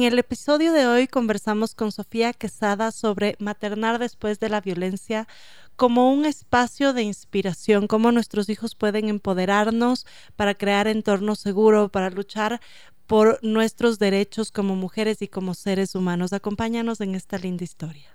En el episodio de hoy conversamos con Sofía Quesada sobre maternar después de la violencia como un espacio de inspiración, cómo nuestros hijos pueden empoderarnos para crear entornos seguros, para luchar por nuestros derechos como mujeres y como seres humanos. Acompáñanos en esta linda historia.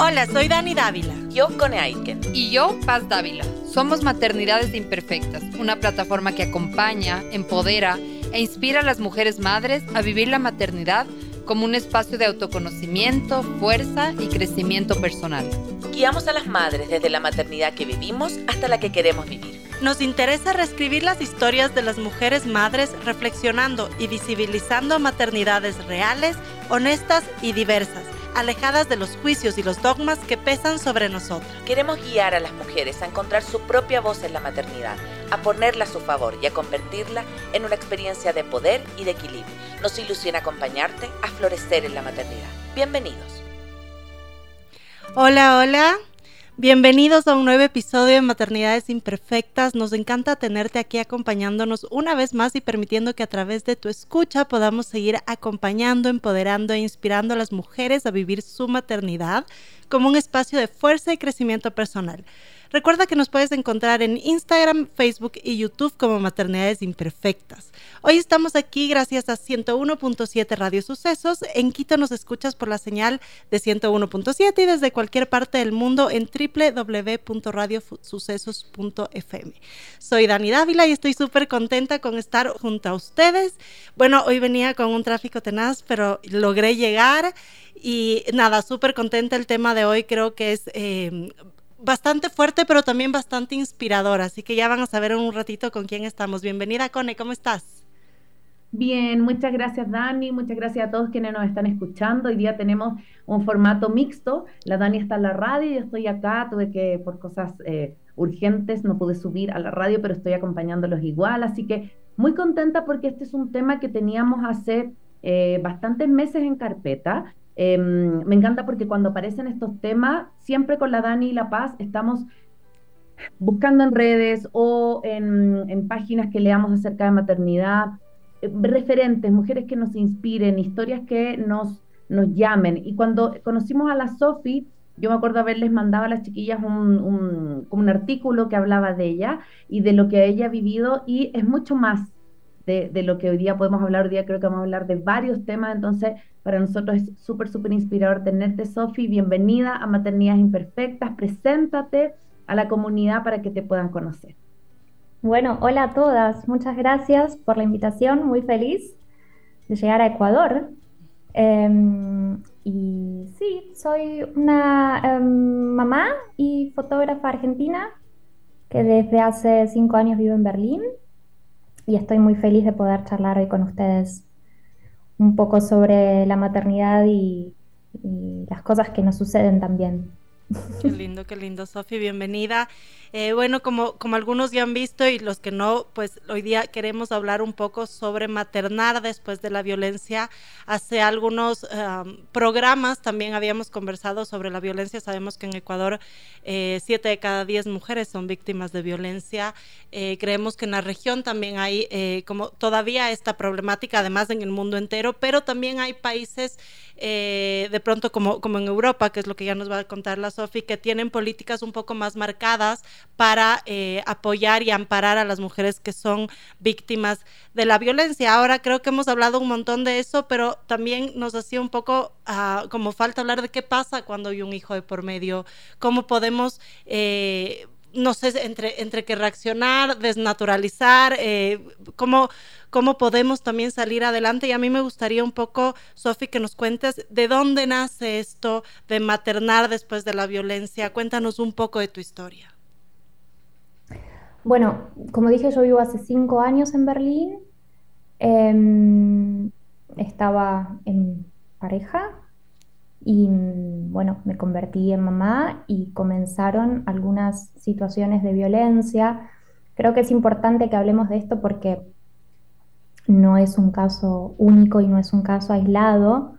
Hola, soy Dani Dávila. Yo, Cone Aiken. Y yo, Paz Dávila. Somos Maternidades Imperfectas, una plataforma que acompaña, empodera e inspira a las mujeres madres a vivir la maternidad como un espacio de autoconocimiento, fuerza y crecimiento personal. Guiamos a las madres desde la maternidad que vivimos hasta la que queremos vivir. Nos interesa reescribir las historias de las mujeres madres reflexionando y visibilizando maternidades reales, honestas y diversas alejadas de los juicios y los dogmas que pesan sobre nosotros. Queremos guiar a las mujeres a encontrar su propia voz en la maternidad, a ponerla a su favor y a convertirla en una experiencia de poder y de equilibrio. Nos ilusiona acompañarte a florecer en la maternidad. Bienvenidos. Hola, hola. Bienvenidos a un nuevo episodio de Maternidades Imperfectas. Nos encanta tenerte aquí acompañándonos una vez más y permitiendo que a través de tu escucha podamos seguir acompañando, empoderando e inspirando a las mujeres a vivir su maternidad como un espacio de fuerza y crecimiento personal. Recuerda que nos puedes encontrar en Instagram, Facebook y YouTube como Maternidades Imperfectas. Hoy estamos aquí gracias a 101.7 Radio Sucesos. En Quito nos escuchas por la señal de 101.7 y desde cualquier parte del mundo en www.radiosucesos.fm. Soy Dani Dávila y estoy súper contenta con estar junto a ustedes. Bueno, hoy venía con un tráfico tenaz, pero logré llegar. Y nada, súper contenta el tema de hoy. Creo que es eh, bastante fuerte, pero también bastante inspirador. Así que ya van a saber en un ratito con quién estamos. Bienvenida, Cone, ¿cómo estás? Bien, muchas gracias Dani, muchas gracias a todos quienes nos están escuchando. Hoy día tenemos un formato mixto. La Dani está en la radio, yo estoy acá, tuve que, por cosas eh, urgentes, no pude subir a la radio, pero estoy acompañándolos igual. Así que muy contenta porque este es un tema que teníamos hace eh, bastantes meses en carpeta Em, me encanta porque cuando aparecen estos temas, siempre con la Dani y la Paz estamos buscando en redes o en, páginas que leamos acerca de maternidad, eh, referentes, mujeres que nos inspiren, historias que nos, nos llamen. Y cuando conocimos a la Sofi, yo me acuerdo haberles mandado a las chiquillas un, un artículo que hablaba de ella y de lo que ella ha vivido y es mucho más de, de, lo que hoy día podemos hablar. Hoy día creo que vamos a hablar de varios temas, entonces para nosotros es súper, súper inspirador tenerte, Sofi. Bienvenida a Maternidades Imperfectas. Preséntate a la comunidad para que te puedan conocer. Bueno, hola a todas. Muchas gracias por la invitación. Muy feliz de llegar a Ecuador. Em, y sí, soy una em, mamá y fotógrafa argentina que desde hace cinco años vivo en Berlín y estoy muy feliz de poder charlar hoy con ustedes un poco sobre la maternidad y, las cosas que nos suceden también. Qué lindo, qué lindo, Sofi, bienvenida. Eh, bueno, como, como algunos ya han visto y los que no, pues hoy día queremos hablar un poco sobre maternar después de la violencia. Hace algunos programas también habíamos conversado sobre la violencia. Sabemos que en Ecuador eh, siete de cada diez mujeres son víctimas de violencia. Eh, creemos que en la región también hay como todavía esta problemática, además en el mundo entero, pero también hay países de pronto como, como en Europa, que es lo que ya nos va a contar la Sofi, que tienen políticas un poco más marcadas para eh, apoyar y amparar a las mujeres que son víctimas de la violencia. Ahora creo que hemos hablado un montón de eso, pero también nos hacía un poco ah, como falta hablar de qué pasa cuando hay un hijo de por medio, cómo podemos... Eh, no sé, entre, entre que reaccionar, desnaturalizar, eh, cómo, cómo podemos también salir adelante. Y a mí me gustaría un poco, Sofi, que nos cuentes de dónde nace esto de maternar después de la violencia. Cuéntanos un poco de tu historia. Bueno, como dije, yo vivo hace cinco años en Berlín. Em, estaba en pareja y bueno, me convertí en mamá y comenzaron algunas situaciones de violencia. Creo que es importante que hablemos de esto porque no es un caso único y no es un caso aislado.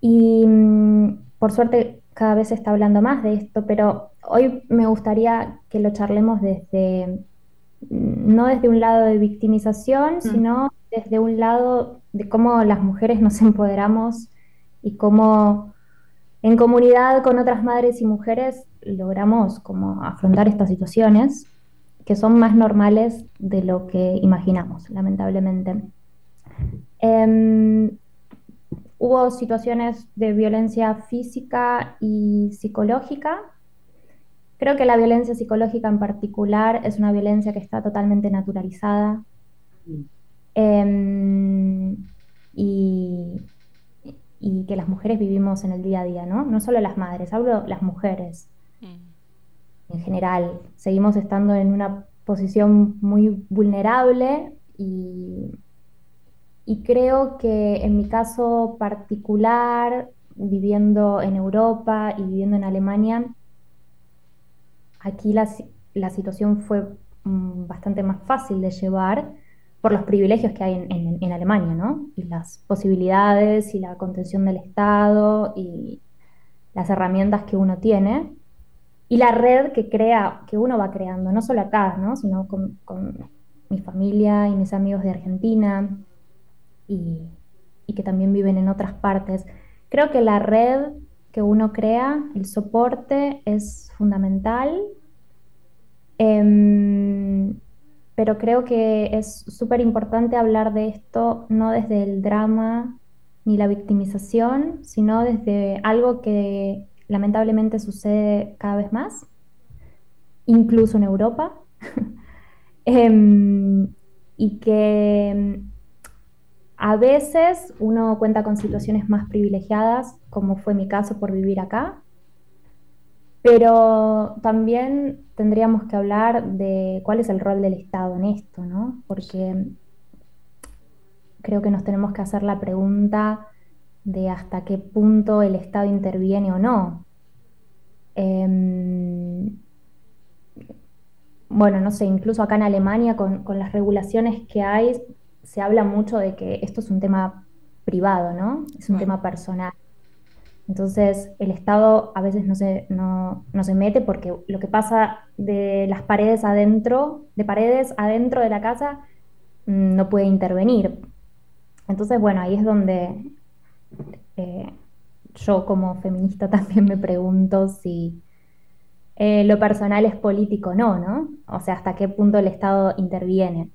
Y mm, por suerte cada vez se está hablando más de esto, pero hoy me gustaría que lo charlemos desde, no desde un lado de victimización, mm. sino desde un lado de cómo las mujeres nos empoderamos y cómo en comunidad con otras madres y mujeres logramos como afrontar estas situaciones que son más normales de lo que imaginamos, lamentablemente. Em, hubo situaciones de violencia física y psicológica. Creo que la violencia psicológica en particular es una violencia que está totalmente naturalizada. Em, y, y, que las mujeres vivimos en el día a día, ¿no? No solo las madres, hablo las mujeres en general. Seguimos estando en una posición muy vulnerable y, y creo que en mi caso particular, viviendo en Europa y viviendo en Alemania, aquí la, la situación fue mm, bastante más fácil de llevar por los privilegios que hay en, en, Alemania, ¿no? Y las posibilidades y la contención del Estado y las herramientas que uno tiene y la red que crea, que uno va creando, no solo acá, ¿no? sino con, mi familia y mis amigos de Argentina y, que también viven en otras partes. Creo que la red que uno crea, el soporte es fundamental, em, pero creo que es súper importante hablar de esto no desde el drama ni la victimización, sino desde algo que lamentablemente sucede cada vez más, incluso en Europa, em, y que em, a veces uno cuenta con situaciones más privilegiadas, como fue mi caso por vivir acá, pero también tendríamos que hablar de cuál es el rol del Estado en esto, ¿no? Porque creo que nos tenemos que hacer la pregunta de hasta qué punto el Estado interviene o no. Em, bueno, no sé, incluso acá en Alemania con, las regulaciones que hay, se habla mucho de que esto es un tema privado, ¿no? Es un tema personal. Entonces, el Estado a veces no se, no, no se mete porque lo que pasa de las paredes adentro, de paredes adentro de la casa, mm, no puede intervenir. Entonces, bueno, ahí es donde eh, yo como feminista también me pregunto si eh, lo personal es político o no, ¿no? O sea, hasta qué punto el Estado interviene.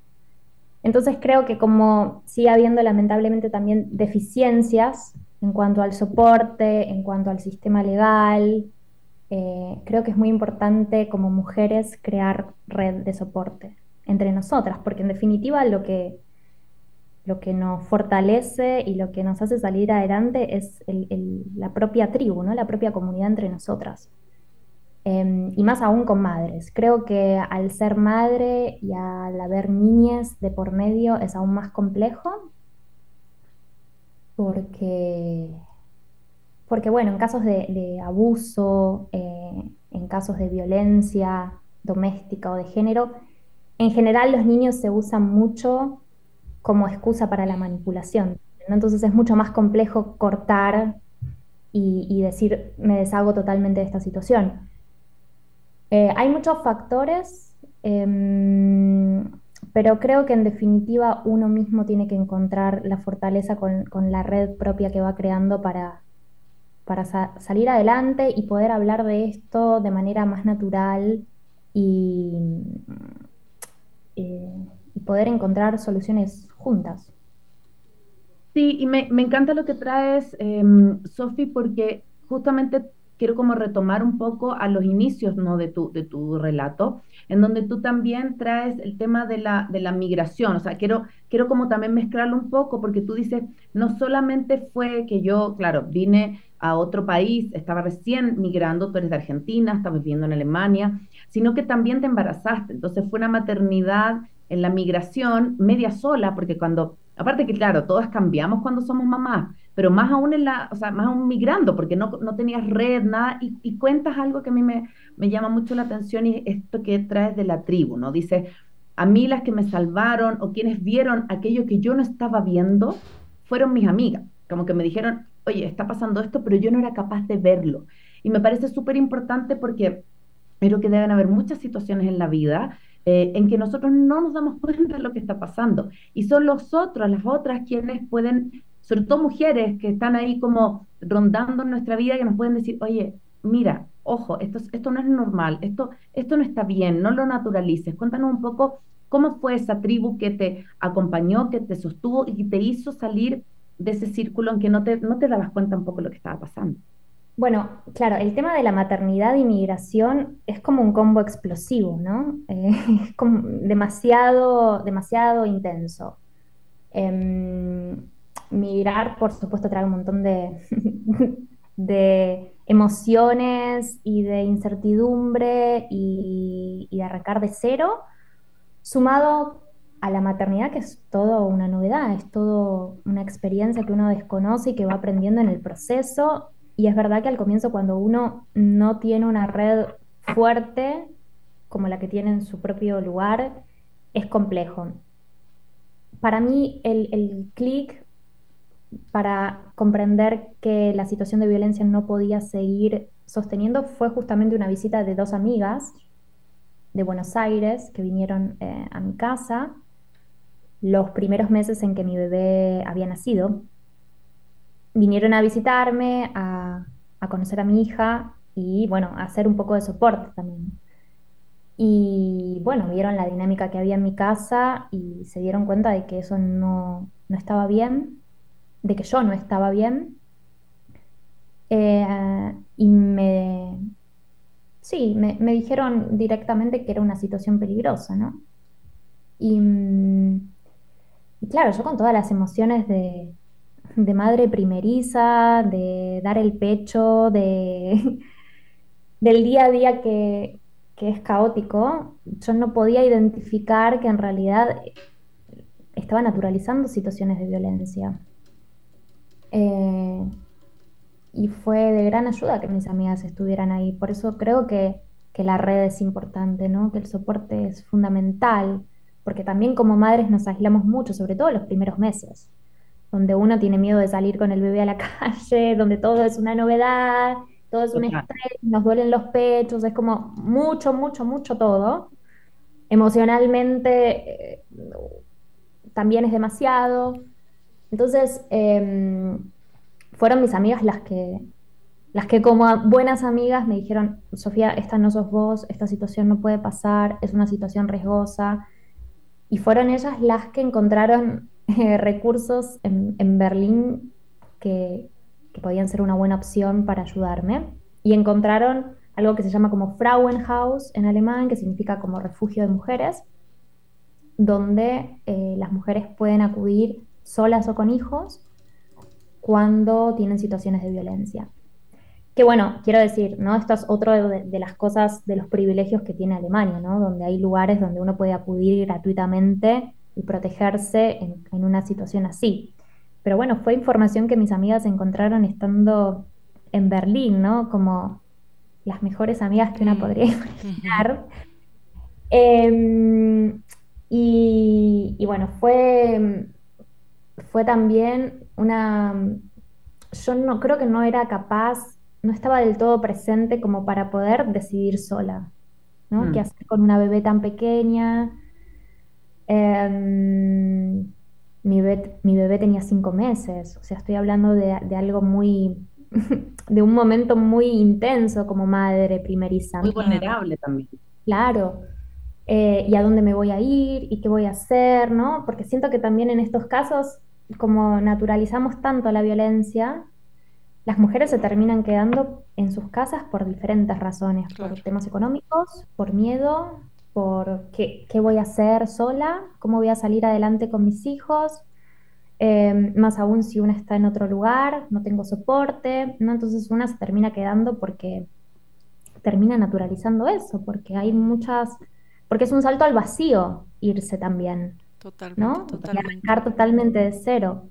Entonces creo que como sigue habiendo lamentablemente también deficiencias en cuanto al soporte, en cuanto al sistema legal, eh, creo que es muy importante como mujeres crear red de soporte entre nosotras, porque en definitiva lo que lo que nos fortalece y lo que nos hace salir adelante es la propia tribu, ¿no? la propia comunidad entre nosotras. Em, y más aún con madres. Creo que al ser madre y al haber niñas de por medio es aún más complejo porque, porque bueno, en casos de, abuso, eh, en casos de violencia doméstica o de género, en general los niños se usan mucho como excusa para la manipulación. Entonces es mucho más complejo cortar y, decir, me deshago totalmente de esta situación. Eh, hay muchos factores, em, pero creo que en definitiva uno mismo tiene que encontrar la fortaleza con, la red propia que va creando para, para salir adelante y poder hablar de esto de manera más natural y, eh, y poder encontrar soluciones juntas. Sí, y me, encanta lo que traes, em, Sofi, porque justamente quiero como retomar un poco a los inicios ¿no? de, tu, de tu relato, en donde tú también traes el tema de la, de la migración. O sea, quiero, quiero como también mezclarlo un poco, porque tú dices, no solamente fue que yo, claro, vine a otro país, estaba recién migrando, tú eres de Argentina, estabas viviendo en Alemania, sino que también te embarazaste. Entonces fue una maternidad en la migración media sola, porque cuando, aparte que claro, todas cambiamos cuando somos mamás, pero más aún en la, o sea, más aún migrando, porque no, no tenías red, nada, y, cuentas algo que a mí me, me llama mucho la atención y esto que traes de la tribu, ¿no? Dice, a mí las que me salvaron o quienes vieron aquello que yo no estaba viendo fueron mis amigas, como que me dijeron, oye, está pasando esto, pero yo no era capaz de verlo. Y me parece súper importante porque creo que deben haber muchas situaciones en la vida eh, en que nosotros no nos damos cuenta de lo que está pasando. Y son los otros, las otras quienes pueden, sobre todo mujeres que están ahí como rondando en nuestra vida, que nos pueden decir, oye, mira, ojo, esto, esto no es normal, esto, esto no está bien, no lo naturalices. Cuéntanos un poco cómo fue esa tribu que te acompañó, que te sostuvo y que te hizo salir de ese círculo en que no te, no te dabas cuenta un poco lo que estaba pasando. Bueno, claro, el tema de la maternidad y migración es como un combo explosivo, ¿no? Eh, es como demasiado, demasiado intenso. Em, migrar, por supuesto, trae un montón de, de emociones y de incertidumbre y, de arrancar de cero, sumado a la maternidad, que es todo una novedad, es todo una experiencia que uno desconoce y que va aprendiendo en el proceso y es verdad que al comienzo cuando uno no tiene una red fuerte como la que tiene en su propio lugar, es complejo. Para mí el clic para comprender que la situación de violencia no podía seguir sosteniendo fue justamente una visita de dos amigas de Buenos Aires que vinieron eh, a mi casa los primeros meses en que mi bebé había nacido vinieron a visitarme, a, conocer a mi hija y bueno, a hacer un poco de soporte también. Y bueno, vieron la dinámica que había en mi casa y se dieron cuenta de que eso no, estaba bien, de que yo no estaba bien. Eh, y me, sí, me, dijeron directamente que era una situación peligrosa, ¿no? Y, y claro, yo con todas las emociones de, de madre primeriza, de dar el pecho, de, del día a día que, es caótico, yo no podía identificar que en realidad estaba naturalizando situaciones de violencia. Eh, y fue de gran ayuda que mis amigas estuvieran ahí. Por eso creo que, que, la red es importante, ¿no? que el soporte es fundamental, porque también como madres nos aislamos mucho, sobre todo los primeros meses donde uno tiene miedo de salir con el bebé a la calle, donde todo es una novedad, todo es un estrés, nos duelen los pechos, es como mucho, mucho, mucho todo. Emocionalmente eh, también es demasiado. Entonces, em, fueron mis amigas las que, las que como buenas amigas me dijeron, Sofía, esta no sos vos, esta situación no puede pasar, es una situación riesgosa. Y fueron ellas las que encontraron eh, recursos en, Berlín que, podían ser una buena opción para ayudarme y encontraron algo que se llama como Frauenhaus en alemán, que significa como refugio de mujeres, donde eh, las mujeres pueden acudir solas o con hijos cuando tienen situaciones de violencia. Que bueno, quiero decir, ¿no? Esto es otro de, de, las cosas, de los privilegios que tiene Alemania, ¿no? Donde hay lugares donde uno puede acudir gratuitamente y protegerse en, una situación así. Pero bueno, fue información que mis amigas encontraron estando en Berlín, ¿no? Como las mejores amigas que una podría imaginar. Em, y, bueno, fue, fue también una... Yo no creo que no era capaz, no estaba del todo presente como para poder decidir sola, ¿no? Mm. ¿Qué hacer con una bebé tan pequeña? Em, mi, bebé, mi, bebé, tenía cinco meses, o sea, estoy hablando de, algo muy, de un momento muy intenso como madre primeriza. Muy vulnerable también. Claro. Eh, y a dónde me voy a ir y qué voy a hacer, ¿no? Porque siento que también en estos casos, como naturalizamos tanto la violencia, las mujeres se terminan quedando en sus casas por diferentes razones, por temas económicos, por miedo, por qué, voy a hacer sola, cómo voy a salir adelante con mis hijos, em, más aún si una está en otro lugar, no tengo soporte, ¿no? Entonces una se termina quedando porque termina naturalizando eso, porque hay muchas, porque es un salto al vacío irse también. Totalmente. ¿no? Totalmente. arrancar totalmente de cero.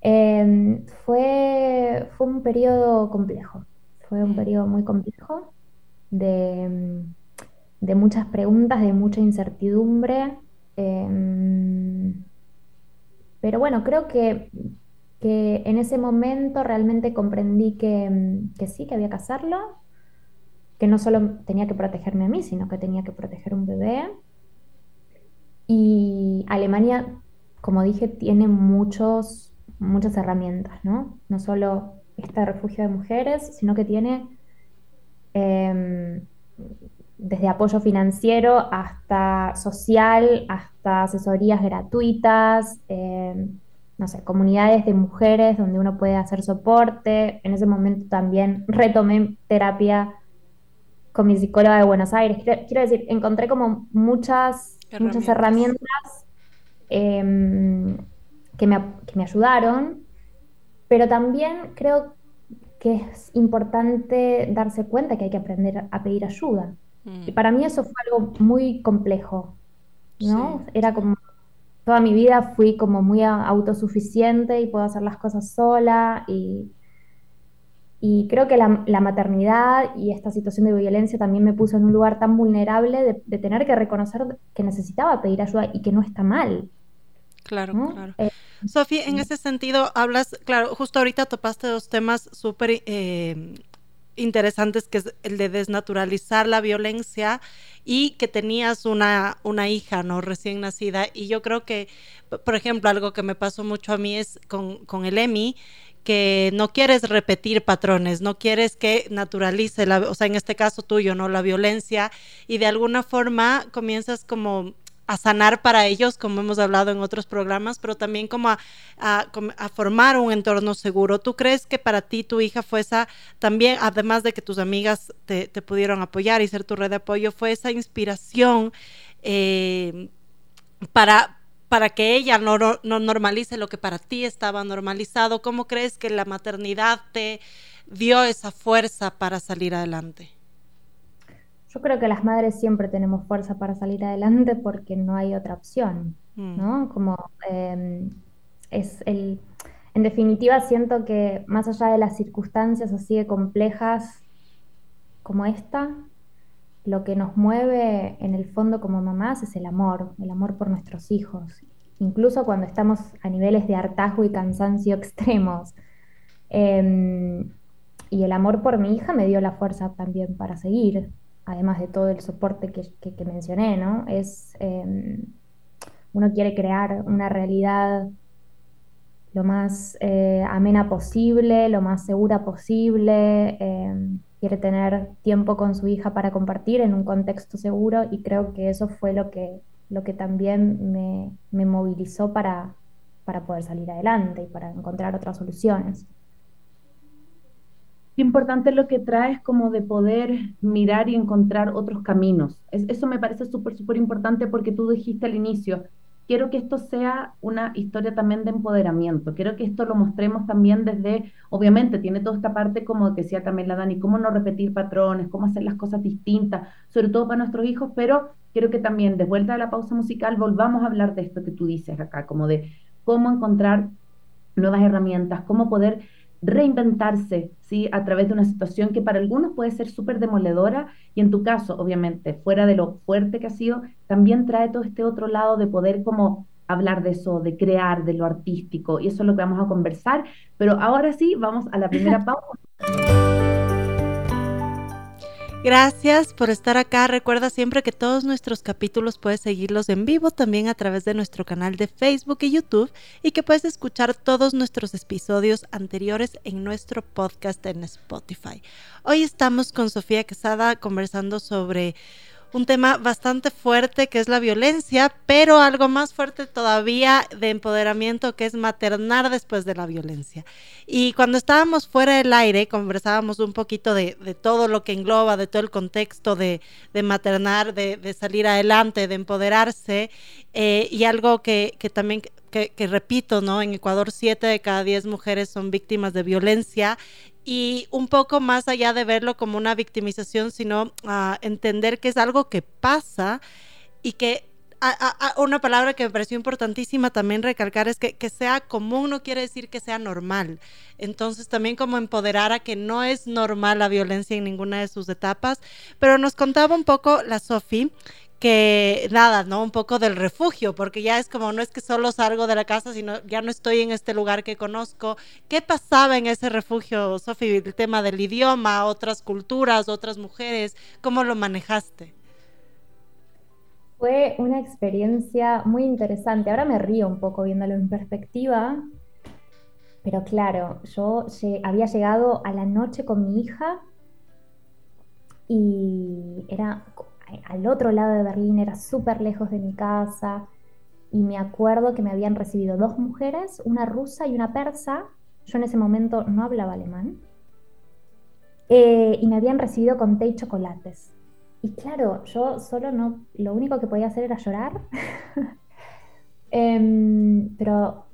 Em, fue, fue un periodo complejo, fue un mm. periodo muy complejo de de muchas preguntas, de mucha incertidumbre. Em, pero bueno, creo que, en ese momento realmente comprendí que, sí, que había que hacerlo. que no solo tenía que protegerme a mí, sino que tenía que proteger un bebé. Y Alemania, como dije, tiene muchos, muchas herramientas, ¿no? No solo este refugio de mujeres, sino que tiene em, desde apoyo financiero hasta social, hasta asesorías gratuitas, em, no sé, comunidades de mujeres donde uno puede hacer soporte. En ese momento también retomé terapia con mi psicóloga de Buenos Aires. Quiero, decir, encontré como muchas herramientas, muchas herramientas em, que, me, que me ayudaron, pero también creo que es importante darse cuenta que hay que aprender a pedir ayuda. Y mm. para mí eso fue algo muy complejo, ¿no? Era como, toda mi vida fui como muy autosuficiente y puedo hacer las cosas sola y, y creo que la, maternidad y esta situación de violencia también me puso en un lugar tan vulnerable de, tener que reconocer que necesitaba pedir ayuda y que no está mal. Claro, claro. Eh, Sofía, en ese sentido hablas, claro, justo ahorita topaste dos temas súper eh, interesantes, que es el de desnaturalizar la violencia y que tenías una, una hija, ¿no? Recién nacida. Y yo creo que, por ejemplo, algo que me pasó mucho a mí es con, con el EMI, que no quieres repetir patrones, no quieres que naturalice, la, o sea, en este caso tuyo, ¿no? La violencia y de alguna forma comienzas como a sanar para ellos, como hemos hablado en otros programas, pero también como a, formar un entorno seguro. ¿Tú crees que para ti tu hija fue esa, también, además de que tus amigas te, te pudieron apoyar y ser tu red de apoyo, fue esa inspiración eh, para, para que ella no, no, normalice lo que para ti estaba normalizado? ¿Cómo crees que la maternidad te dio esa fuerza para salir adelante? Yo creo que las madres siempre tenemos fuerza para salir adelante porque no hay otra opción, mm. ¿no? Como em, es el... En definitiva, siento que más allá de las circunstancias así de complejas como esta, lo que nos mueve en el fondo como mamás es el amor, el amor por nuestros hijos, incluso cuando estamos a niveles de hartazgo y cansancio extremos. Em, y el amor por mi hija me dio la fuerza también para seguir, además de todo el soporte que, mencioné, ¿no? Es, em, uno quiere crear una realidad lo más eh, amena posible, lo más segura posible, em, quiere tener tiempo con su hija para compartir en un contexto seguro y creo que eso fue lo que, lo que también me, me movilizó para, para poder salir adelante y para encontrar otras soluciones importante lo que traes como de poder mirar y encontrar otros caminos. eso me parece súper, súper importante porque tú dijiste al inicio, quiero que esto sea una historia también de empoderamiento, quiero que esto lo mostremos también desde, obviamente tiene toda esta parte como decía también la Dani, cómo no repetir patrones, cómo hacer las cosas distintas, sobre todo para nuestros hijos, pero quiero que también de vuelta a la pausa musical volvamos a hablar de esto que tú dices acá, como de cómo encontrar nuevas herramientas, cómo poder reinventarse, ¿sí? A través de una situación que para algunos puede ser súper demoledora y en tu caso, obviamente, fuera de lo fuerte que ha sido, también trae todo este otro lado de poder como hablar de eso, de crear, de lo artístico y eso es lo que vamos a conversar. Pero ahora sí, vamos a la primera pausa. Gracias por estar acá. Recuerda siempre que todos nuestros capítulos puedes seguirlos en vivo también a través de nuestro canal de Facebook y YouTube y que puedes escuchar todos nuestros episodios anteriores en nuestro podcast en Spotify. Hoy estamos con Sofía Quesada conversando sobre un tema bastante fuerte que es la violencia, pero algo más fuerte todavía de empoderamiento que es maternar después de la violencia. Y cuando estábamos fuera del aire, conversábamos un poquito de, todo lo que engloba, de todo el contexto de, maternar, de, salir adelante, de empoderarse, eh, y algo que, también que, que, repito, ¿no? En Ecuador, siete de cada diez mujeres son víctimas de violencia y un poco más allá de verlo como una victimización, sino a entender que es algo que pasa y que una palabra que me pareció importantísima también recalcar es que, que sea común no quiere decir que sea normal. Entonces también como empoderar a que no es normal la violencia en ninguna de sus etapas. Pero nos contaba un poco la Sofi que nada, ¿no? Un poco del refugio, porque ya es como, no es que solo salgo de la casa, sino ya no estoy en este lugar que conozco. ¿Qué pasaba en ese refugio, Sofi? El tema del idioma, otras culturas, otras mujeres, ¿cómo lo manejaste? Fue una experiencia muy interesante. Ahora me río un poco viéndolo en perspectiva, pero claro, yo había llegado a la noche con mi hija y era al otro lado de Berlín, era súper lejos de mi casa. Y me acuerdo que me habían recibido dos mujeres, una rusa y una persa. Yo en ese momento no hablaba alemán. Eh, y me habían recibido con té y chocolates. Y claro, yo solo no, lo único que podía hacer era llorar. Em, pero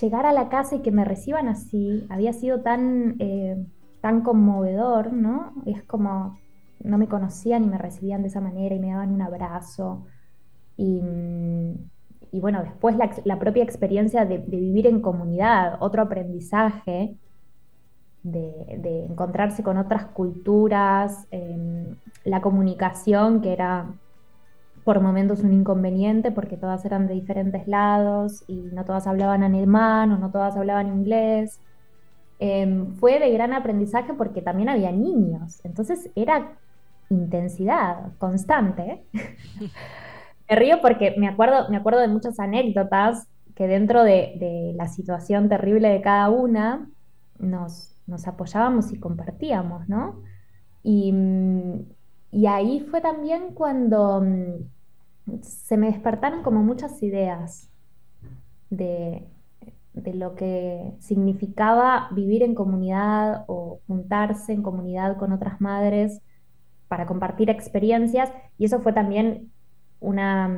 llegar a la casa y que me reciban así había sido tan, eh, tan conmovedor, ¿no? Es como, no me conocían y me recibían de esa manera y me daban un abrazo. Y, bueno, después la, propia experiencia de, vivir en comunidad, otro aprendizaje, de, encontrarse con otras culturas, em, la comunicación que era por momentos un inconveniente porque todas eran de diferentes lados y no todas hablaban alemán o no todas hablaban inglés. Em, fue de gran aprendizaje porque también había niños, entonces era intensidad constante. me río porque me acuerdo, me acuerdo de muchas anécdotas que dentro de, la situación terrible de cada una nos, nos apoyábamos y compartíamos, ¿no? Y, y, ahí fue también cuando mm, se me despertaron como muchas ideas de, de lo que significaba vivir en comunidad o juntarse en comunidad con otras madres para compartir experiencias y eso fue también una,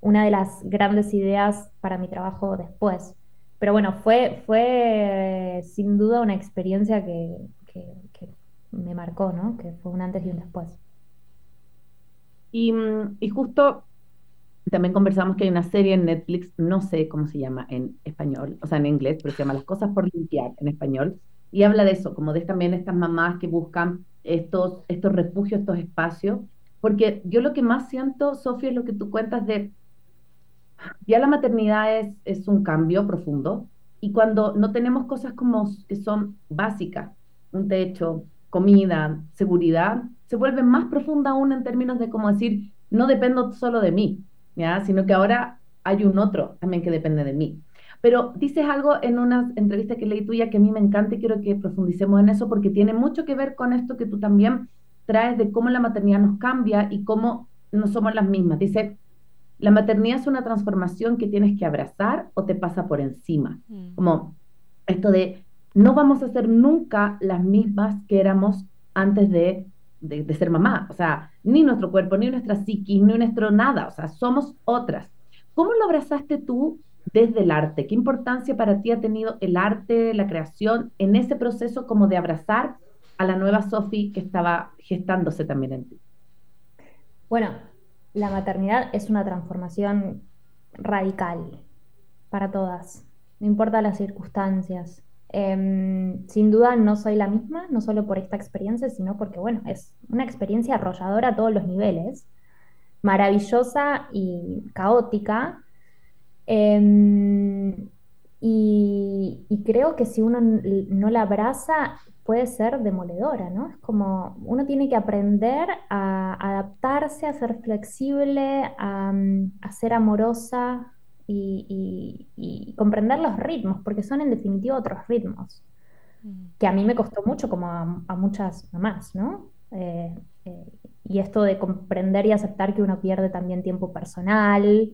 una de las grandes ideas para mi trabajo después. Pero bueno, fue, fue sin duda una experiencia que, me marcó, ¿no? Que fue un antes y un después. Y, y, justo también conversamos que hay una serie en Netflix, no sé cómo se llama en español, o sea, en inglés, pero se llama Las cosas por limpiar en español, y habla de eso, como de también estas mamás que buscan estos, estos refugios, estos espacios, porque yo lo que más siento, Sofía, es lo que tú cuentas de, ya la maternidad es, es un cambio profundo, y cuando no tenemos cosas como que son básicas, un techo, comida, seguridad, se vuelve más profunda aún en términos de como decir, no dependo solo de mí, ¿ya? sino que ahora hay un otro también que depende de mí. Pero dices algo en una entrevista que leí tuya que a mí me encanta y quiero que profundicemos en eso porque tiene mucho que ver con esto que tú también traes de cómo la maternidad nos cambia y cómo no somos las mismas. Dice, la maternidad es una transformación que tienes que abrazar o te pasa por encima. Mm. Como esto de, no vamos a ser nunca las mismas que éramos antes de, de, de ser mamá. O sea, ni nuestro cuerpo, ni nuestra psiquis, ni nuestro nada. O sea, somos otras. ¿Cómo lo abrazaste tú desde el arte? ¿Qué importancia para ti ha tenido el arte, la creación, en ese proceso como de abrazar a la nueva Sophie que estaba gestándose también en ti? Bueno, la maternidad es una transformación radical para todas, no importa las circunstancias. Em, sin duda no soy la misma, no solo por esta experiencia, sino porque, bueno, es una experiencia arrolladora a todos los niveles, maravillosa y caótica, Em, y, creo que si uno no la abraza, puede ser demoledora, ¿no? Es como uno tiene que aprender a adaptarse, a ser flexible, a, ser amorosa y, comprender los ritmos, porque son en definitiva otros ritmos, mm. que a mí me costó mucho como a, muchas mamás, ¿no? Eh, eh, y esto de comprender y aceptar que uno pierde también tiempo personal,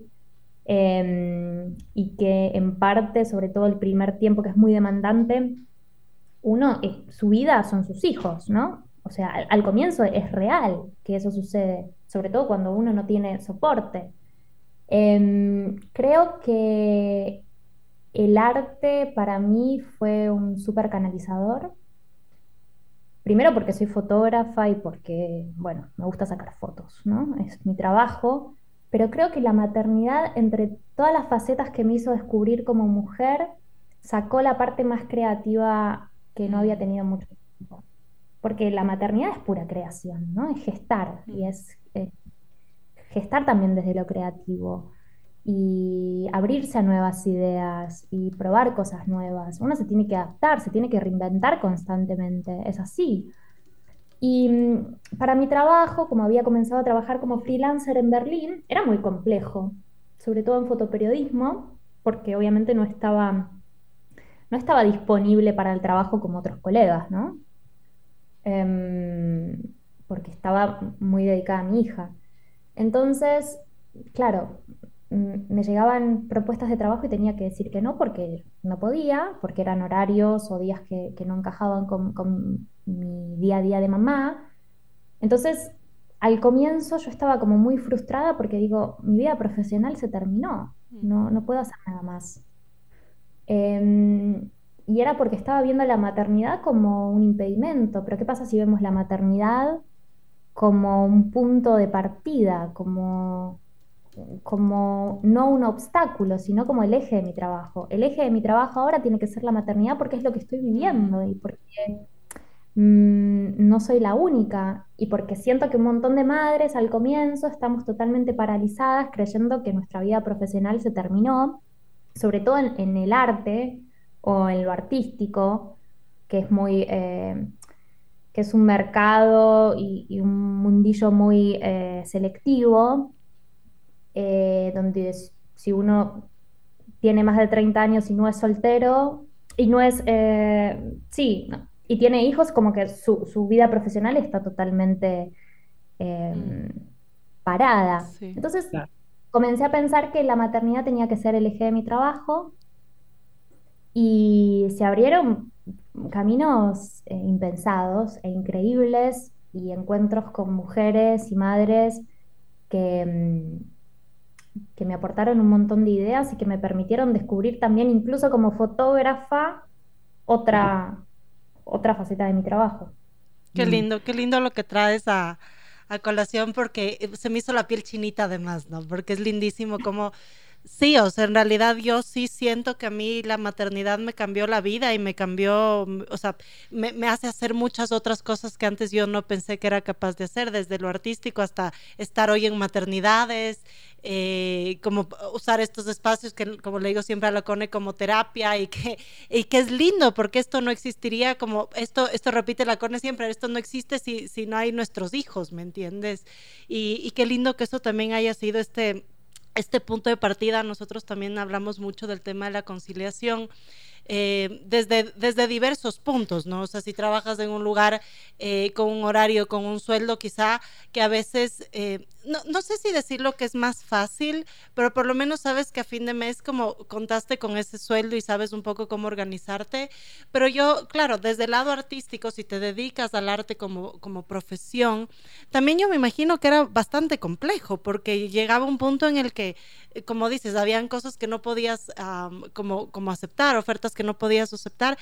Em, y que en parte, sobre todo el primer tiempo que es muy demandante, uno, su vida son sus hijos, ¿no? O sea, al, comienzo es real que eso sucede, sobre todo cuando uno no tiene soporte. Em, creo que el arte para mí fue un súper canalizador. Primero porque soy fotógrafa y porque, bueno, me gusta sacar fotos, ¿no? Es mi trabajo pero creo que la maternidad, entre todas las facetas que me hizo descubrir como mujer, sacó la parte más creativa que no había tenido mucho tiempo. Porque la maternidad es pura creación, ¿no? Es gestar y es eh, gestar también desde lo creativo y abrirse a nuevas ideas y probar cosas nuevas. Uno se tiene que adaptar, se tiene que reinventar constantemente, es así. Y mm, para mi trabajo, como había comenzado a trabajar como freelancer en Berlín, era muy complejo, sobre todo en fotoperiodismo, porque obviamente no estaba, no estaba disponible para el trabajo como otros colegas, ¿no? Em, porque estaba muy dedicada a mi hija. Entonces, claro, me llegaban propuestas de trabajo y tenía que decir que no porque no podía, porque eran horarios o días que, no encajaban con, mi día a día de mamá. Entonces, al comienzo yo estaba como muy frustrada porque digo, mi vida profesional se terminó, mm. no, no puedo hacer nada más. Em, y era porque estaba viendo la maternidad como un impedimento, pero ¿qué pasa si vemos la maternidad como un punto de partida, como como no un obstáculo, sino como el eje de mi trabajo. El eje de mi trabajo ahora tiene que ser la maternidad porque es lo que estoy viviendo y porque mm, no soy la única y porque siento que un montón de madres al comienzo estamos totalmente paralizadas creyendo que nuestra vida profesional se terminó, sobre todo en, el arte o en lo artístico, que es muy... Eh, que es un mercado y, un mundillo muy eh, selectivo, eh, donde si uno tiene más de 30 años y no es soltero, y no es, eh, sí, y tiene hijos, como que su, vida profesional está totalmente em, parada. Entonces, comencé a pensar que la maternidad tenía que ser el eje de mi trabajo y se abrieron caminos eh, impensados e increíbles y encuentros con mujeres y madres que, em, que me aportaron un montón de ideas y que me permitieron descubrir también, incluso como fotógrafa, otra, otra faceta de mi trabajo. Qué mm. lindo, qué lindo lo que traes a, a colación porque se me hizo la piel chinita además, ¿no? Porque es lindísimo como Sí, o sea, en realidad yo sí siento que a mí la maternidad me cambió la vida y me cambió, o sea, me, hace hacer muchas otras cosas que antes yo no pensé que era capaz de hacer, desde lo artístico hasta estar hoy en maternidades, eh, como usar estos espacios que, como le digo siempre a la CONE, como terapia y que, y que es lindo porque esto no existiría como, esto, esto repite la CONE siempre, esto no existe si, si no hay nuestros hijos, ¿me entiendes? Y, y qué lindo que eso también haya sido este este punto de partida, nosotros también hablamos mucho del tema de la conciliación eh, desde, desde diversos puntos, ¿no? O sea, si trabajas en un lugar eh, con un horario, con un sueldo, quizá que a veces, eh, no, no, sé si decirlo que es más fácil, pero por lo menos sabes que a fin de mes como contaste con ese sueldo y sabes un poco cómo organizarte. Pero yo, claro, desde el lado artístico, si te dedicas al arte como, como profesión, también yo me imagino que era bastante complejo, porque llegaba un punto en el que, como dices, habían cosas que no podías como, como aceptar, ofertas que no podías aceptar,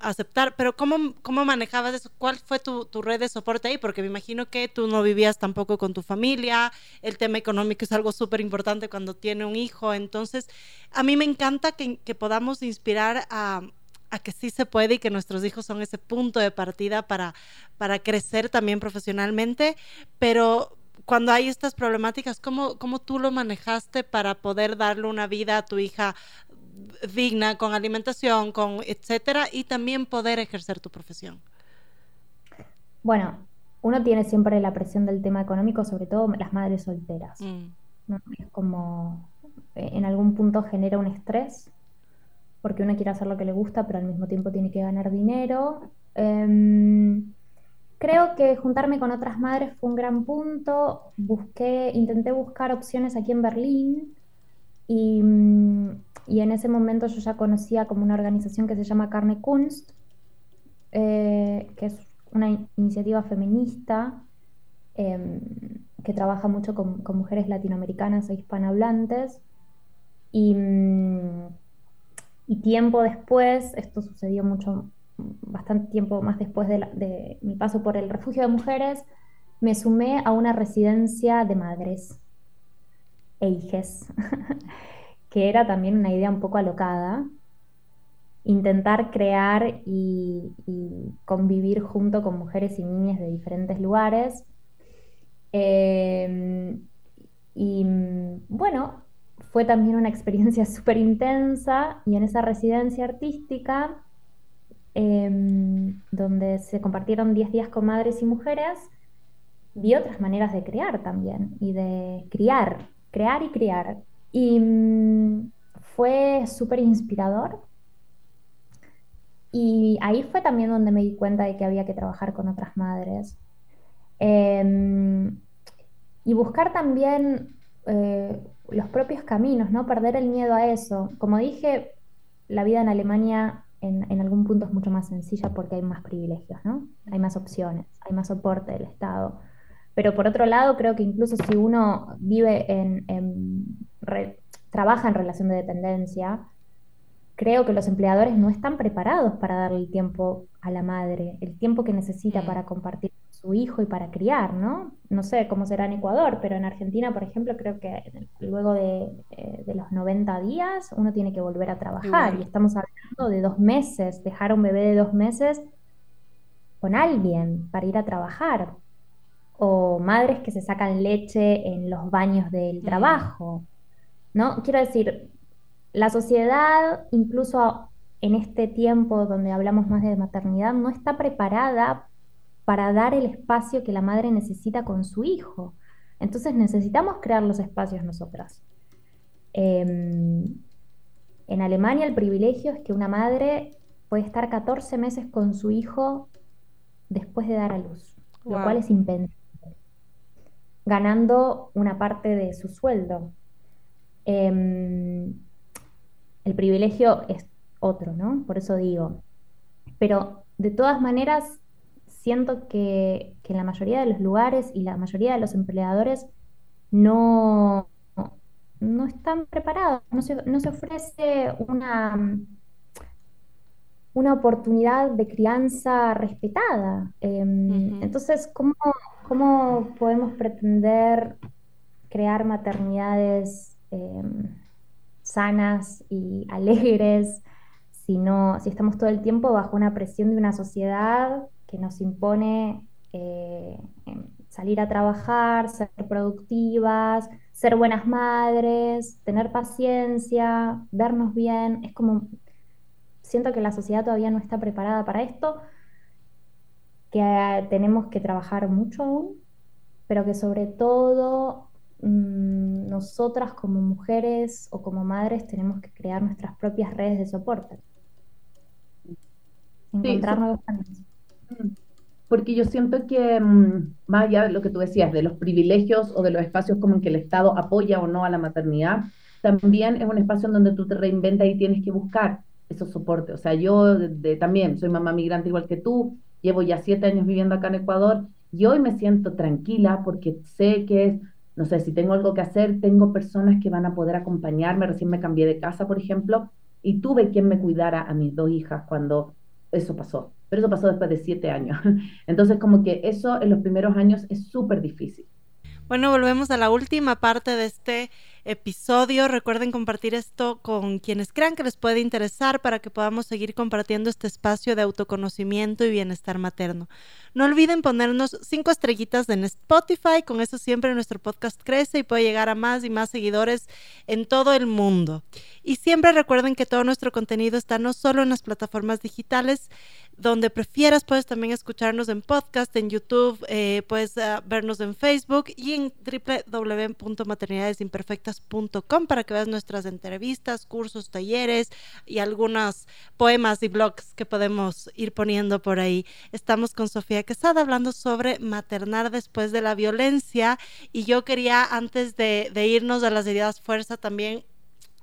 aceptar pero ¿cómo, ¿cómo manejabas eso? ¿Cuál fue tu, tu, red de soporte ahí? Porque me imagino que tú no vivías tampoco con tu familia, el tema económico es algo súper importante cuando tiene un hijo, entonces a mí me encanta que, podamos inspirar a a que sí se puede y que nuestros hijos son ese punto de partida para, para crecer también profesionalmente, pero cuando hay estas problemáticas, ¿cómo, ¿cómo tú lo manejaste para poder darle una vida a tu hija digna, con alimentación, con etcétera, y también poder ejercer tu profesión? Bueno, uno tiene siempre la presión del tema económico, sobre todo las madres solteras. Mm. Es como eh, en algún punto genera un estrés, porque uno quiere hacer lo que le gusta, pero al mismo tiempo tiene que ganar dinero. Em, creo que juntarme con otras madres fue un gran punto. Busqué, intenté buscar opciones aquí en Berlín y, mm, y, en ese momento yo ya conocía como una organización que se llama Carne Kunst, eh, que es una iniciativa feminista em, que trabaja mucho con, mujeres latinoamericanas e hispanohablantes. Y, y, tiempo después, esto sucedió mucho, bastante tiempo más después de, mi paso por el refugio de mujeres, me sumé a una residencia de madres Eiges, que era también una idea un poco alocada, intentar crear y, convivir junto con mujeres y niñas de diferentes lugares. Em, Y bueno, fue también una experiencia súper intensa y en esa residencia artística, em, donde se compartieron 10 días con madres y mujeres, vi otras maneras de crear también y de criar, crear y criar. Y mm, fue súper inspirador. Y ahí fue también donde me di cuenta de que había que trabajar con otras madres. Em, y buscar también eh, los propios caminos, ¿no? Perder el miedo a eso. Como dije, la vida en Alemania en, en, algún punto es mucho más sencilla porque hay más privilegios, ¿no? Hay más opciones, hay más soporte del Estado. Pero por otro lado, creo que incluso si uno vive en, trabaja en relación de dependencia, creo que los empleadores no están preparados para darle el tiempo a la madre, el tiempo que necesita mm. para compartir con su hijo y para criar, ¿no? No sé cómo será en Ecuador, pero en Argentina, por ejemplo, creo que luego de, eh, de los 90 días uno tiene que volver a trabajar y estamos hablando de dos meses, dejar a un bebé de dos meses con alguien para ir a trabajar o madres que se sacan leche en los baños del mm. trabajo, ¿no? Quiero decir, la sociedad, incluso en este tiempo donde hablamos más de maternidad, no está preparada para dar el espacio que la madre necesita con su hijo. Entonces necesitamos crear los espacios nosotras. Em, en Alemania el privilegio es que una madre puede estar 14 meses con su hijo después de dar a luz, lo cual es impensable ganando una parte de su sueldo. Em, el privilegio es otro, ¿no? Por eso digo. Pero de todas maneras, siento que, que, la mayoría de los lugares y la mayoría de los empleadores no, no están preparados, no se, no se ofrece una, una oportunidad de crianza respetada. Em, entonces, ¿cómo, ¿cómo podemos pretender crear maternidades em, sanas y alegres si, no, si estamos todo el tiempo bajo una presión de una sociedad que nos impone eh, em, salir a trabajar, ser productivas, ser buenas madres, tener paciencia, vernos bien? Es como, siento que la sociedad todavía no está preparada para esto que tenemos que trabajar mucho aún, pero que sobre todo mm, nosotras como mujeres o como madres tenemos que crear nuestras propias redes de soporte. Encontrar nuevos caminos. Mm. Porque yo siento que, mm, más allá de lo que tú decías, de los privilegios o de los espacios como en que el Estado apoya o no a la maternidad, también es un espacio en donde tú te reinventas y tienes que buscar esos soportes. O sea, yo también soy mamá migrante igual que tú, llevo ya siete años viviendo acá en Ecuador y hoy me siento tranquila porque sé que es, no sé, si tengo algo que hacer, tengo personas que van a poder acompañarme. Recién me cambié de casa, por ejemplo, y tuve quien me cuidara a mis dos hijas cuando eso pasó. Pero eso pasó después de siete años. Entonces, como que eso en los primeros años es súper difícil. Bueno, volvemos a la última parte de este episodio. Recuerden compartir esto con quienes crean que les puede interesar para que podamos seguir compartiendo este espacio de autoconocimiento y bienestar materno. No olviden ponernos cinco estrellitas en Spotify, con eso siempre nuestro podcast crece y puede llegar a más y más seguidores en todo el mundo. Y siempre recuerden que todo nuestro contenido está no solo en las plataformas digitales, donde prefieras puedes también escucharnos en podcast, en YouTube, eh, puedes uh, vernos en Facebook y en www.maternidadesimperfectas.com para que veas nuestras entrevistas, cursos, talleres y algunos poemas y blogs que podemos ir poniendo por ahí. Estamos con Sofía Quesada hablando sobre maternar después de la violencia y yo quería antes de, de irnos a las heridas fuerza también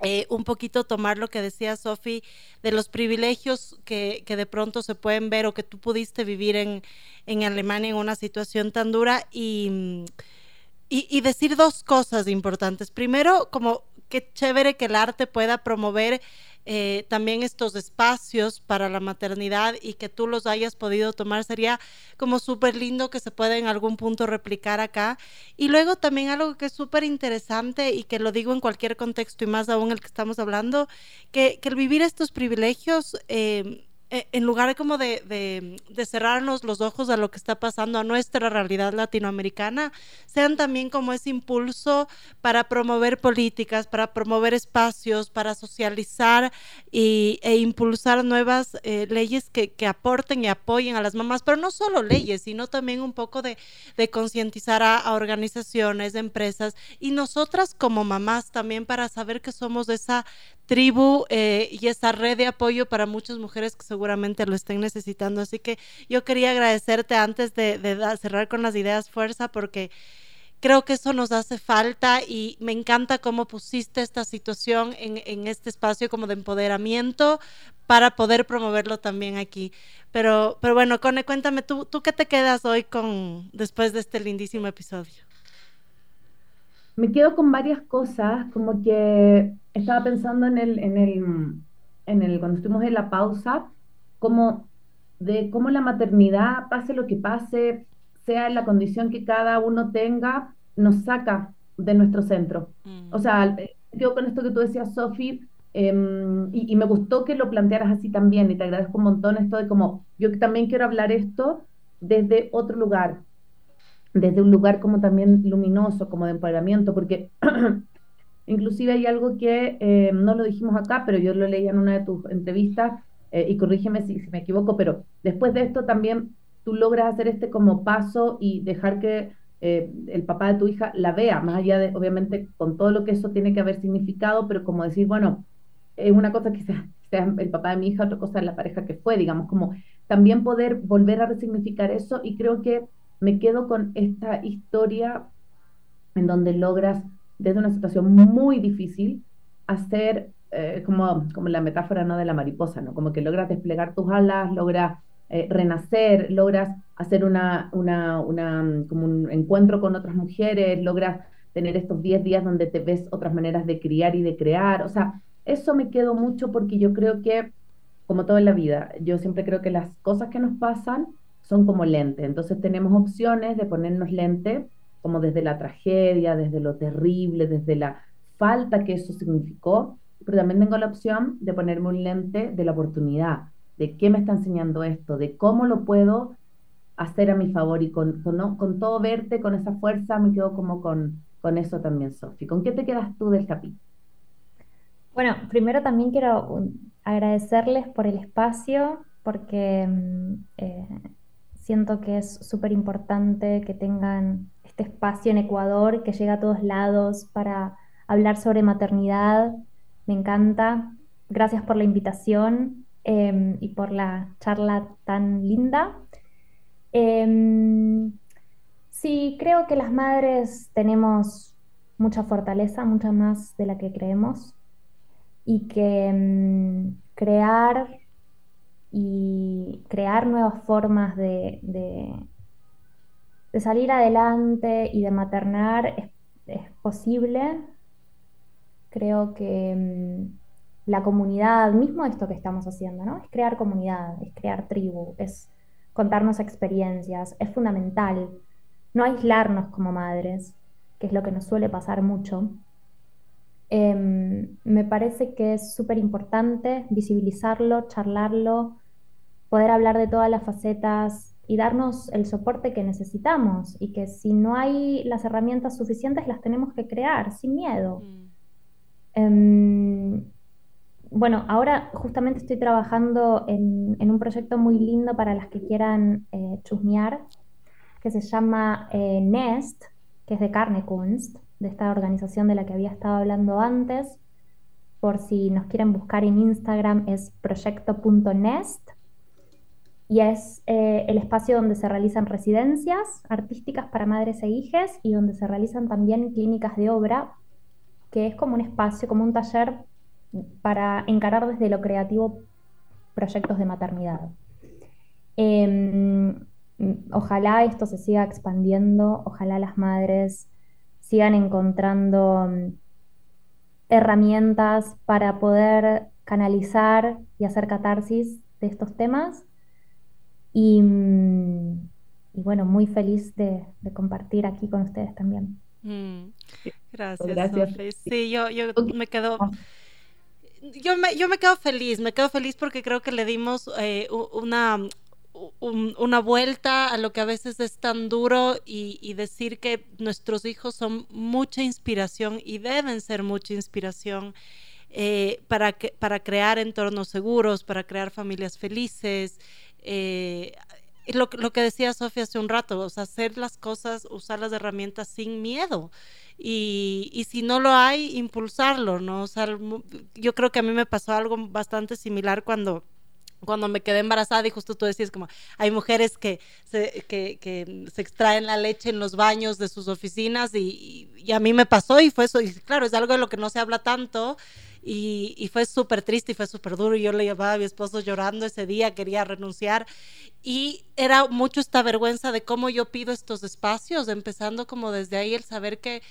eh, un poquito tomar lo que decía Sofi de los privilegios que, que, de pronto se pueden ver o que tú pudiste vivir en, en Alemania en una situación tan dura y, y, y, decir dos cosas importantes. Primero, como qué chévere que el arte pueda promover eh, también estos espacios para la maternidad y que tú los hayas podido tomar sería como súper lindo que se pueda en algún punto replicar acá. Y luego también algo que es súper interesante y que lo digo en cualquier contexto y más aún el que estamos hablando, que, que el vivir estos privilegios... Eh, en lugar como de, de, cerrarnos los ojos a lo que está pasando a nuestra realidad latinoamericana, sean también como ese impulso para promover políticas, para promover espacios, para socializar y, e impulsar nuevas eh, leyes que, que, aporten y apoyen a las mamás, pero no solo leyes, sino también un poco de, de concientizar a, a organizaciones, empresas y nosotras como mamás también para saber que somos esa tribu eh, y esa red de apoyo para muchas mujeres que seguramente lo estén necesitando. Así que yo quería agradecerte antes de, cerrar con las ideas fuerza porque creo que eso nos hace falta y me encanta cómo pusiste esta situación en, este espacio como de empoderamiento para poder promoverlo también aquí. Pero, pero bueno, Cone, cuéntame, ¿tú, ¿tú qué te quedas hoy con después de este lindísimo episodio? Me quedo con varias cosas, como que estaba pensando en el, en el, en el, cuando estuvimos en la pausa, como de cómo la maternidad, pase lo que pase, sea la condición que cada uno tenga, nos saca de nuestro centro. Mm. O sea, yo con esto que tú decías, Sofi, em, y, y, me gustó que lo plantearas así también, y te agradezco un montón esto de como, yo también quiero hablar esto desde otro lugar, desde un lugar como también luminoso, como de empoderamiento, porque inclusive hay algo que eh, no lo dijimos acá, pero yo lo leí en una de tus entrevistas, eh, y corrígeme si, me equivoco, pero después de esto también tú logras hacer este como paso y dejar que eh, el papá de tu hija la vea, más allá de, obviamente, con todo lo que eso tiene que haber significado, pero como decir, bueno, es una cosa que sea, sea el papá de mi hija, otra cosa la pareja que fue, digamos, como también poder volver a resignificar eso y creo que me quedo con esta historia en donde logras, desde una situación muy difícil, hacer eh, como, como la metáfora ¿no? de la mariposa, ¿no? Como que logras desplegar tus alas, logras eh, renacer, logras hacer una, una, una, como un encuentro con otras mujeres, logras tener estos 10 días donde te ves otras maneras de criar y de crear. O sea, eso me quedo mucho porque yo creo que, como todo en la vida, yo siempre creo que las cosas que nos pasan son como lente. Entonces tenemos opciones de ponernos lente, como desde la tragedia, desde lo terrible, desde la falta que eso significó, pero también tengo la opción de ponerme un lente de la oportunidad, de qué me está enseñando esto, de cómo lo puedo hacer a mi favor y con, con, todo verte, con esa fuerza, me quedo como con, con eso también, Sofi. ¿Con qué te quedas tú del capítulo? Bueno, primero también quiero agradecerles por el espacio, porque mm, eh, Siento que es súper importante que tengan este espacio en Ecuador que llega a todos lados para hablar sobre maternidad. Me encanta. Gracias por la invitación em, y por la charla tan linda. Em, sí, creo que las madres tenemos mucha fortaleza, mucha más de la que creemos, y que em, crear y crear nuevas formas de, de, salir adelante y de maternar es, posible. Creo que mm, la comunidad, mismo esto que estamos haciendo, ¿no? Es crear comunidad, es crear tribu, es contarnos experiencias, es fundamental. No aislarnos como madres, que es lo que nos suele pasar mucho. Em, me parece que es súper importante visibilizarlo, charlarlo, poder hablar de todas las facetas y darnos el soporte que necesitamos y que si no hay las herramientas suficientes las tenemos que crear sin miedo. Mm. Em, bueno, ahora justamente estoy trabajando en, un proyecto muy lindo para las que quieran eh, chusmear, que se llama eh, Nest, que es de Carne Kunst, de esta organización de la que había estado hablando antes. Por si nos quieren buscar en Instagram es proyecto.nest y es eh, el espacio donde se realizan residencias artísticas para madres e hijes y donde se realizan también clínicas de obra, que es como un espacio, como un taller para encarar desde lo creativo proyectos de maternidad. Em, ojalá esto se siga expandiendo, ojalá las madres sigan encontrando mm, herramientas para poder canalizar y hacer catarsis de estos temas. Mm, y, bueno, muy feliz de, compartir aquí con ustedes también. Mm, gracias, Sí, yo, yo me quedo... yo me, yo me quedo feliz, me quedo feliz porque creo que le dimos eh, una, una vuelta a lo que a veces es tan duro y, decir que nuestros hijos son mucha inspiración y deben ser mucha inspiración eh, para, que, para crear entornos seguros, para crear familias felices. Eh, lo, que decía Sofía hace un rato, o sea, hacer las cosas, usar las herramientas sin miedo. Y, y, si no lo hay, impulsarlo, ¿no? Yo creo que a mí me pasó algo bastante similar cuando cuando me quedé embarazada y justo tú decías como hay mujeres que se, que, que se extraen la leche en los baños de sus oficinas y, y, a mí me pasó y fue eso, y claro, es algo de lo que no se habla tanto y, y fue súper triste y fue súper duro y yo le llevaba a mi esposo llorando ese día, quería renunciar y era mucho esta vergüenza de cómo yo pido estos espacios, empezando como desde ahí el saber que,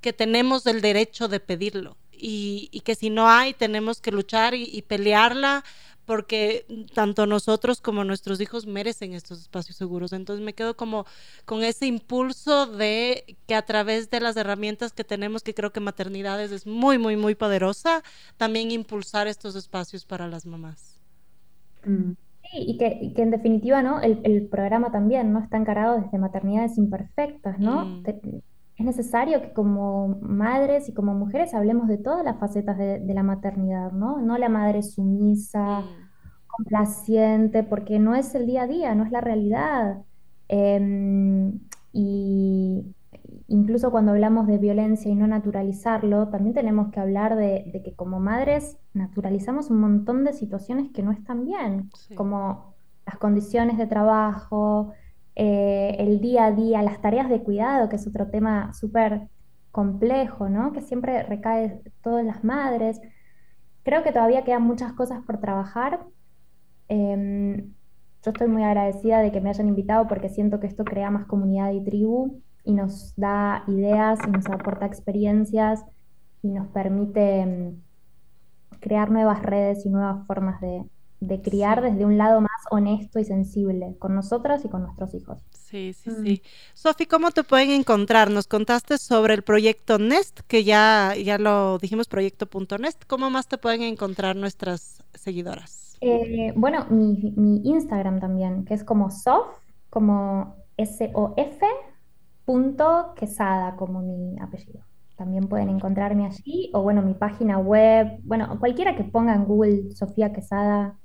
que tenemos el derecho de pedirlo y, y que si no hay tenemos que luchar y, pelearla porque tanto nosotros como nuestros hijos merecen estos espacios seguros. Entonces me quedo como con ese impulso de que a través de las herramientas que tenemos, que creo que maternidades es muy, muy, muy poderosa, también impulsar estos espacios para las mamás. Mm. Sí, y que, que, en definitiva, ¿no? El, el, programa también, ¿no? Está encarado desde maternidades imperfectas, ¿no? Mm. Es necesario que como madres y como mujeres hablemos de todas las facetas de, de la maternidad, ¿no? No la madre sumisa, complaciente, porque no es el día a día, no es la realidad. Eh, y incluso cuando hablamos de violencia y no naturalizarlo, también tenemos que hablar de, de, que como madres naturalizamos un montón de situaciones que no están bien, sí. como las condiciones de trabajo, eh, el día a día, las tareas de cuidado, que es otro tema súper complejo, ¿no? Que siempre recae todo en las madres. Creo que todavía quedan muchas cosas por trabajar, eh, yo estoy muy agradecida de que me hayan invitado porque siento que esto crea más comunidad y tribu y nos da ideas y nos aporta experiencias y nos permite eh, crear nuevas redes y nuevas formas de, de criar sí. desde un lado más honesto y sensible con nosotras y con nuestros hijos. Sí, sí, mm. sí. Sofi, ¿cómo te pueden encontrar? Nos contaste sobre el proyecto Nest, que ya, ya lo dijimos, proyecto.nest. ¿Cómo más te pueden encontrar nuestras seguidoras? Eh, bueno, mi, mi, Instagram también, que es como sof, como S-O-F, punto quesada, como mi apellido. También pueden encontrarme allí, o bueno, mi página web, bueno, cualquiera que ponga en Google Sofía Quesada.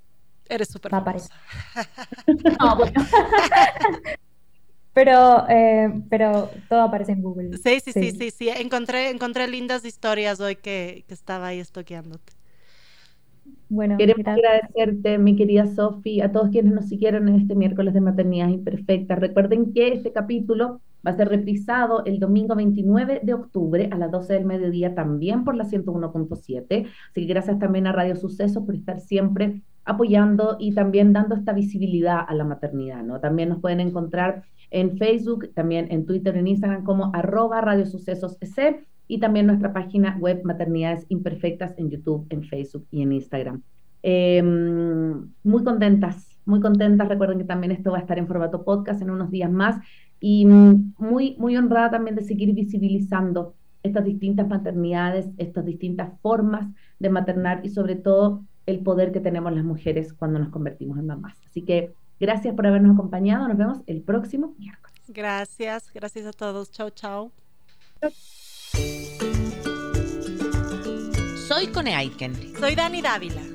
Eres súper va a aparecer. no, bueno. pero, eh, pero todo aparece en Google. Sí, sí, sí, sí, sí. sí. Encontré, encontré lindas historias hoy que, que estaba ahí estoqueándote. Bueno, Queremos gracias. agradecerte, mi querida Sofi, a todos quienes nos siguieron en este miércoles de Maternidad Imperfecta. Recuerden que este capítulo va a ser reprisado el domingo 29 de octubre a las 12 del mediodía también por la 101.7. Así que gracias también a Radio Sucesos por estar siempre apoyando y también dando esta visibilidad a la maternidad, ¿no? También nos pueden encontrar en Facebook, también en Twitter, en Instagram como arroba Radio Sucesos EC y también nuestra página web Maternidades Imperfectas en YouTube, en Facebook y en Instagram. Eh, muy contentas, muy contentas. Recuerden que también esto va a estar en formato podcast en unos días más y muy, muy honrada también de seguir visibilizando estas distintas maternidades, estas distintas formas de maternar y sobre todo el poder que tenemos las mujeres cuando nos convertimos en mamás. Así que gracias por habernos acompañado. Nos vemos el próximo miércoles. Gracias, gracias a todos. Chao, chao. Soy Cone Aiken. Soy Dani Dávila.